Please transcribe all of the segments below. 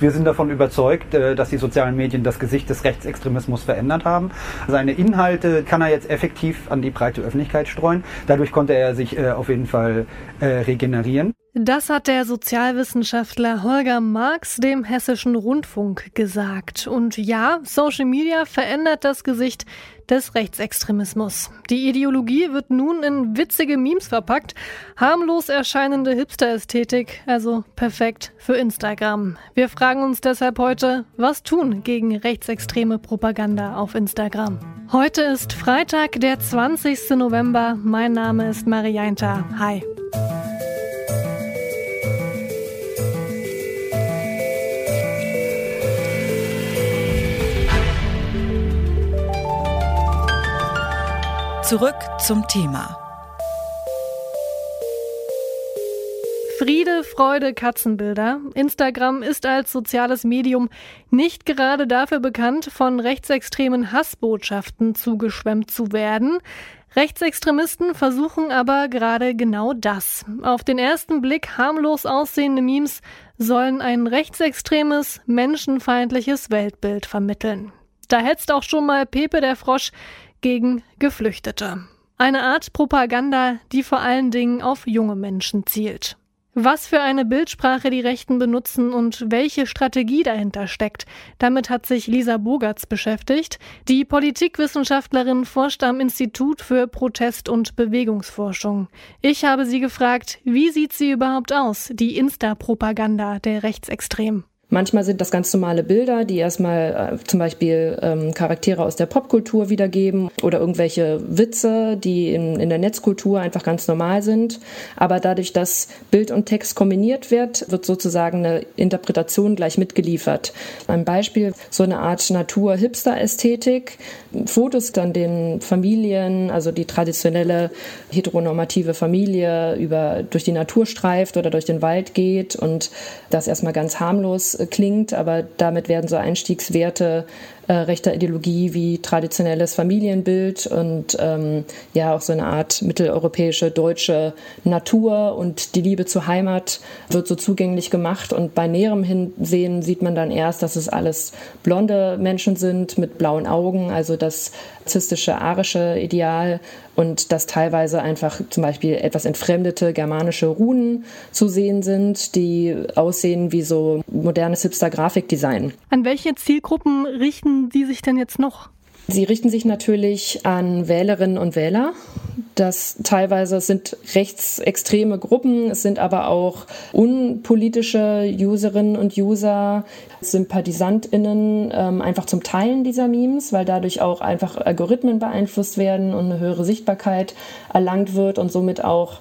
Wir sind davon überzeugt, äh, dass die sozialen Medien das Gesicht des Rechtsextremismus verändert haben. Seine Inhalte kann er jetzt effektiv an die breite Öffentlichkeit streuen. Dadurch konnte er sich äh, auf jeden Fall äh, regenerieren. Das hat der Sozialwissenschaftler Holger Marx dem Hessischen Rundfunk gesagt. Und ja, Social Media verändert das Gesicht des Rechtsextremismus. Die Ideologie wird nun in witzige Memes verpackt, harmlos erscheinende Hipster-Ästhetik, also perfekt für Instagram. Wir fragen uns deshalb heute, was tun gegen rechtsextreme Propaganda auf Instagram? Heute ist Freitag, der 20. November. Mein Name ist Marianta. Hi. Zurück zum Thema. Friede, Freude, Katzenbilder. Instagram ist als soziales Medium nicht gerade dafür bekannt, von rechtsextremen Hassbotschaften zugeschwemmt zu werden. Rechtsextremisten versuchen aber gerade genau das. Auf den ersten Blick harmlos aussehende Memes sollen ein rechtsextremes, menschenfeindliches Weltbild vermitteln. Da hetzt auch schon mal Pepe der Frosch gegen Geflüchtete. Eine Art Propaganda, die vor allen Dingen auf junge Menschen zielt. Was für eine Bildsprache die Rechten benutzen und welche Strategie dahinter steckt, damit hat sich Lisa Bogertz beschäftigt. Die Politikwissenschaftlerin forscht am Institut für Protest- und Bewegungsforschung. Ich habe sie gefragt, wie sieht sie überhaupt aus, die Insta-Propaganda der Rechtsextremen? Manchmal sind das ganz normale Bilder, die erstmal äh, zum Beispiel ähm, Charaktere aus der Popkultur wiedergeben oder irgendwelche Witze, die in, in der Netzkultur einfach ganz normal sind. Aber dadurch, dass Bild und Text kombiniert wird, wird sozusagen eine Interpretation gleich mitgeliefert. Ein Beispiel, so eine Art Natur-Hipster-Ästhetik. Fotos dann den Familien, also die traditionelle heteronormative Familie über, durch die Natur streift oder durch den Wald geht und das erstmal ganz harmlos klingt, aber damit werden so Einstiegswerte äh, rechter Ideologie wie traditionelles Familienbild und ähm, ja auch so eine Art mitteleuropäische deutsche Natur und die Liebe zur Heimat wird so zugänglich gemacht und bei näherem Hinsehen sieht man dann erst, dass es alles blonde Menschen sind mit blauen Augen, also das zistische arische Ideal und dass teilweise einfach zum Beispiel etwas entfremdete germanische Runen zu sehen sind, die aussehen wie so modernes Hipster-Grafikdesign. An welche Zielgruppen richten die sich denn jetzt noch? Sie richten sich natürlich an Wählerinnen und Wähler. Das teilweise sind rechtsextreme Gruppen, es sind aber auch unpolitische Userinnen und User, SympathisantInnen ähm, einfach zum Teilen dieser Memes, weil dadurch auch einfach Algorithmen beeinflusst werden und eine höhere Sichtbarkeit erlangt wird und somit auch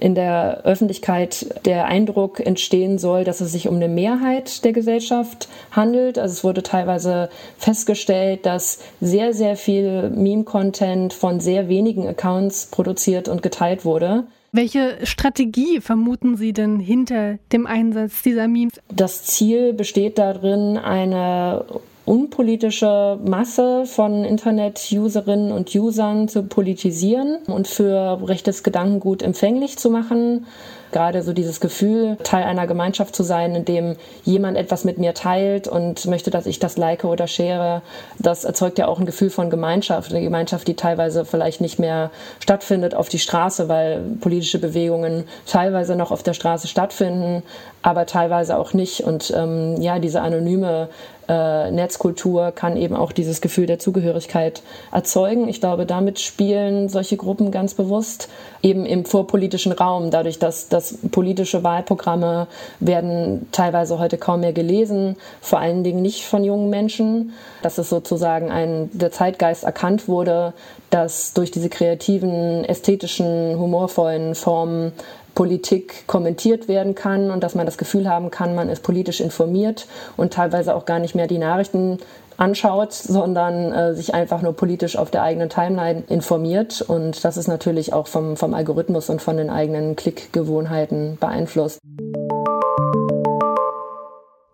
in der Öffentlichkeit der Eindruck entstehen soll, dass es sich um eine Mehrheit der Gesellschaft handelt. Also es wurde teilweise festgestellt, dass sehr, sehr viel Meme-Content von sehr wenigen Accounts produziert und geteilt wurde. Welche Strategie vermuten Sie denn hinter dem Einsatz dieser Memes? Das Ziel besteht darin, eine unpolitische Masse von Internet-Userinnen und Usern zu politisieren und für rechtes Gedankengut empfänglich zu machen. Gerade so dieses Gefühl, Teil einer Gemeinschaft zu sein, in dem jemand etwas mit mir teilt und möchte, dass ich das like oder share, das erzeugt ja auch ein Gefühl von Gemeinschaft. Eine Gemeinschaft, die teilweise vielleicht nicht mehr stattfindet auf die Straße, weil politische Bewegungen teilweise noch auf der Straße stattfinden, aber teilweise auch nicht. Und ähm, ja, diese anonyme äh, Netzkultur kann eben auch dieses Gefühl der Zugehörigkeit erzeugen. Ich glaube, damit spielen solche Gruppen ganz bewusst eben im vorpolitischen Raum, dadurch, dass, dass politische Wahlprogramme werden teilweise heute kaum mehr gelesen, vor allen Dingen nicht von jungen Menschen, dass es sozusagen ein, der Zeitgeist erkannt wurde, dass durch diese kreativen, ästhetischen, humorvollen Formen Politik kommentiert werden kann und dass man das Gefühl haben kann, man ist politisch informiert und teilweise auch gar nicht mehr die Nachrichten anschaut, sondern äh, sich einfach nur politisch auf der eigenen Timeline informiert. Und das ist natürlich auch vom, vom Algorithmus und von den eigenen Klickgewohnheiten beeinflusst.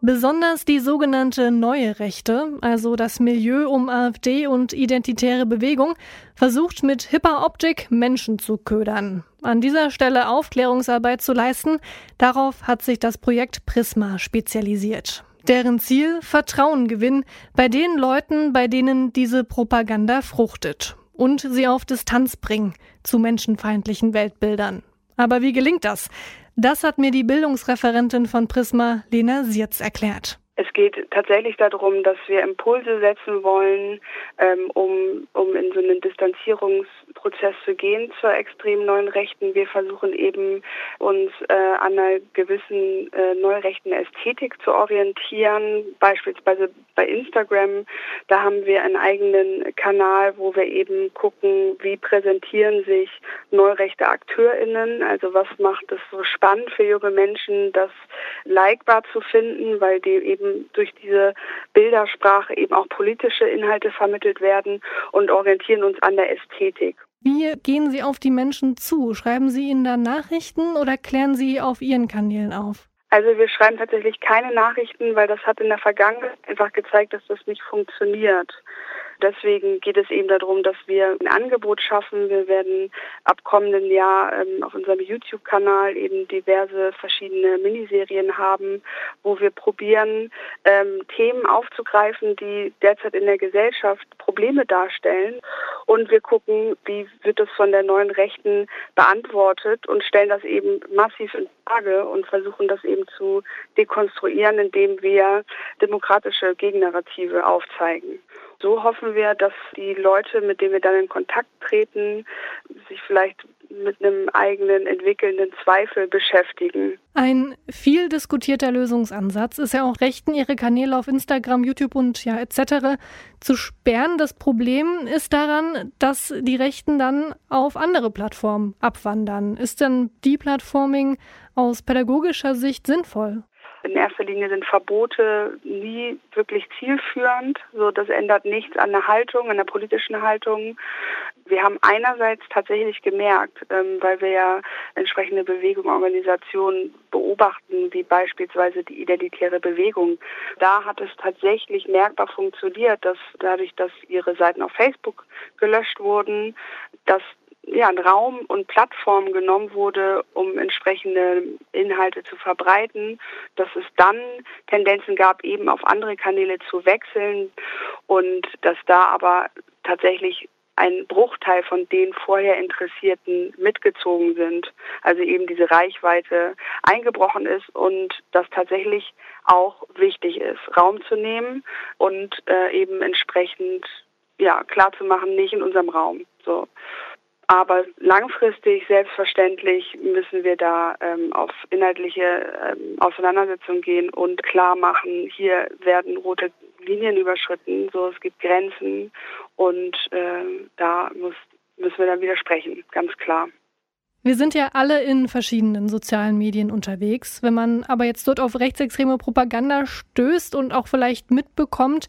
Besonders die sogenannte neue Rechte, also das Milieu um AfD und identitäre Bewegung, versucht mit hipper Optik Menschen zu ködern. An dieser Stelle Aufklärungsarbeit zu leisten, darauf hat sich das Projekt Prisma spezialisiert. Deren Ziel Vertrauen gewinnen bei den Leuten, bei denen diese Propaganda fruchtet und sie auf Distanz bringen zu menschenfeindlichen Weltbildern. Aber wie gelingt das? Das hat mir die Bildungsreferentin von Prisma, Lena Sierz, erklärt. Es geht tatsächlich darum, dass wir Impulse setzen wollen, ähm, um, um in so einen Distanzierungsprozess zu gehen zur extremen neuen Rechten. Wir versuchen eben uns äh, an einer gewissen äh, neurechten Ästhetik zu orientieren, beispielsweise bei Instagram. Da haben wir einen eigenen Kanal, wo wir eben gucken, wie präsentieren sich neurechte AkteurInnen, also was macht es so spannend für junge Menschen, das likebar zu finden, weil die eben eben durch diese Bildersprache eben auch politische Inhalte vermittelt werden und orientieren uns an der Ästhetik. Wie gehen Sie auf die Menschen zu? Schreiben Sie ihnen da Nachrichten oder klären Sie auf Ihren Kanälen auf? Also wir schreiben tatsächlich keine Nachrichten, weil das hat in der Vergangenheit einfach gezeigt, dass das nicht funktioniert. Deswegen geht es eben darum, dass wir ein Angebot schaffen. Wir werden ab kommenden Jahr ähm, auf unserem YouTube-Kanal eben diverse verschiedene Miniserien haben, wo wir probieren, ähm, Themen aufzugreifen, die derzeit in der Gesellschaft Probleme darstellen. Und wir gucken, wie wird es von der neuen Rechten beantwortet und stellen das eben massiv in Frage und versuchen das eben zu dekonstruieren, indem wir demokratische Gegennarrative aufzeigen. So hoffen wir, dass die Leute, mit denen wir dann in Kontakt treten, sich vielleicht mit einem eigenen entwickelnden Zweifel beschäftigen. Ein viel diskutierter Lösungsansatz ist ja auch Rechten, ihre Kanäle auf Instagram, YouTube und ja etc. zu sperren. Das Problem ist daran, dass die Rechten dann auf andere Plattformen abwandern. Ist denn Deplatforming aus pädagogischer Sicht sinnvoll? In erster Linie sind Verbote nie wirklich zielführend. So, das ändert nichts an der Haltung, an der politischen Haltung. Wir haben einerseits tatsächlich gemerkt, ähm, weil wir ja entsprechende Bewegungen, Organisationen beobachten, wie beispielsweise die identitäre Bewegung. Da hat es tatsächlich merkbar funktioniert, dass dadurch, dass ihre Seiten auf Facebook gelöscht wurden, dass ja, ein Raum und Plattform genommen wurde, um entsprechende Inhalte zu verbreiten, dass es dann Tendenzen gab, eben auf andere Kanäle zu wechseln und dass da aber tatsächlich ein Bruchteil von den vorher Interessierten mitgezogen sind, also eben diese Reichweite eingebrochen ist und das tatsächlich auch wichtig ist, Raum zu nehmen und äh, eben entsprechend ja klar zu machen, nicht in unserem Raum. So. Aber langfristig, selbstverständlich, müssen wir da ähm, auf inhaltliche ähm, Auseinandersetzungen gehen und klar machen, hier werden rote Linien überschritten, so es gibt Grenzen und äh, da muss, müssen wir dann widersprechen, ganz klar. Wir sind ja alle in verschiedenen sozialen Medien unterwegs. Wenn man aber jetzt dort auf rechtsextreme Propaganda stößt und auch vielleicht mitbekommt,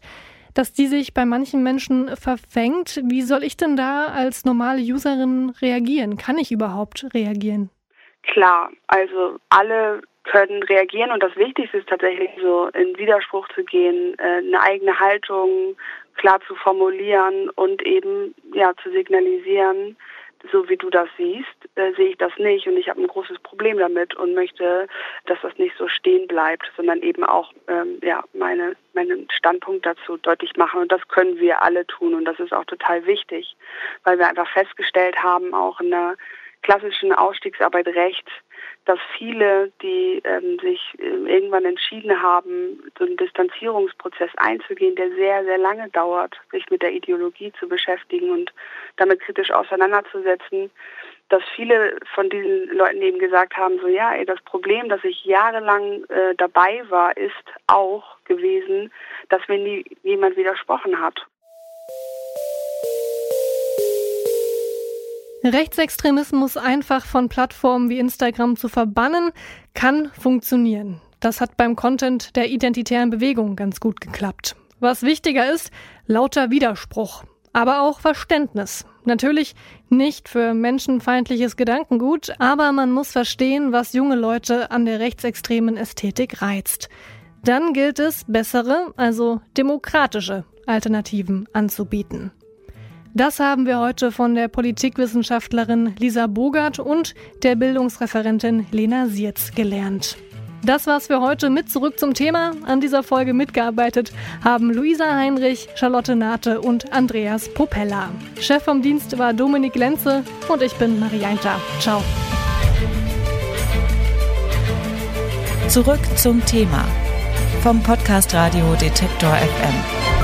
dass die sich bei manchen Menschen verfängt. Wie soll ich denn da als normale Userin reagieren? Kann ich überhaupt reagieren? Klar, also alle können reagieren und das Wichtigste ist tatsächlich so in Widerspruch zu gehen, äh, eine eigene Haltung klar zu formulieren und eben ja zu signalisieren, so wie du das siehst, äh, sehe ich das nicht und ich habe ein großes Problem damit und möchte, dass das nicht so stehen bleibt, sondern eben auch ähm, ja meine meinen Standpunkt dazu deutlich machen. Und das können wir alle tun und das ist auch total wichtig, weil wir einfach festgestellt haben, auch in der klassischen Ausstiegsarbeit recht, dass viele, die ähm, sich äh, irgendwann entschieden haben, so einen Distanzierungsprozess einzugehen, der sehr, sehr lange dauert, sich mit der Ideologie zu beschäftigen und damit kritisch auseinanderzusetzen, dass viele von diesen Leuten eben gesagt haben, so ja, ey, das Problem, dass ich jahrelang äh, dabei war, ist auch gewesen, dass mir nie jemand widersprochen hat. Rechtsextremismus einfach von Plattformen wie Instagram zu verbannen, kann funktionieren. Das hat beim Content der identitären Bewegung ganz gut geklappt. Was wichtiger ist, lauter Widerspruch, aber auch Verständnis. Natürlich nicht für menschenfeindliches Gedankengut, aber man muss verstehen, was junge Leute an der rechtsextremen Ästhetik reizt. Dann gilt es, bessere, also demokratische Alternativen anzubieten. Das haben wir heute von der Politikwissenschaftlerin Lisa Bogert und der Bildungsreferentin Lena Sierz gelernt. Das war's für heute mit zurück zum Thema. An dieser Folge mitgearbeitet haben Luisa Heinrich, Charlotte Nate und Andreas Popella. Chef vom Dienst war Dominik Lenze und ich bin Marianta. Ciao. Zurück zum Thema vom Podcast Radio Detektor FM.